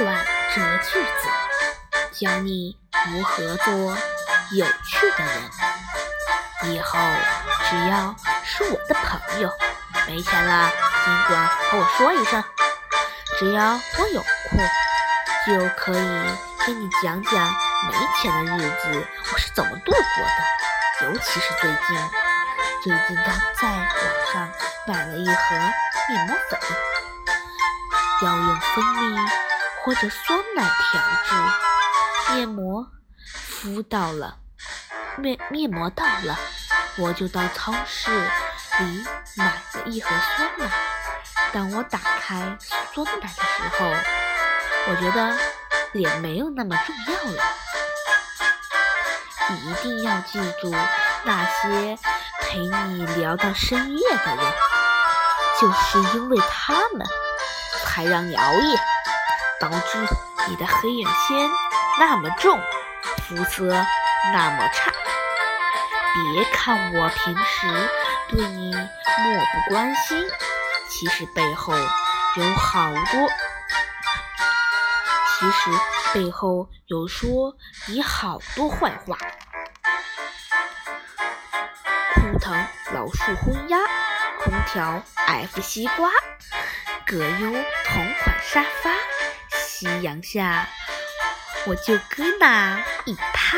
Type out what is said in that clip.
这个句子，教你如何做有趣的人。以后只要是我的朋友，没钱了尽管和我说一声，只要我有空，就可以跟你讲讲没钱的日子我是怎么度过的。尤其是最近，最近刚在网上买了一盒面膜粉，要用蜂蜜或者酸奶调制面膜，敷到了面面膜到了。我就到超市里买了一盒酸奶。当我打开酸奶的时候，我觉得脸没有那么重要了。你一定要记住，那些陪你聊到深夜的人，就是因为他们，才让你熬夜，导致你的黑眼圈那么重，肤色那么差。别看我平时对你漠不关心，其实背后有好多，其实背后有说你好多坏话。枯藤老树昏鸦，空调爱敷西瓜，葛优同款沙发，夕阳下我就搁那一趴。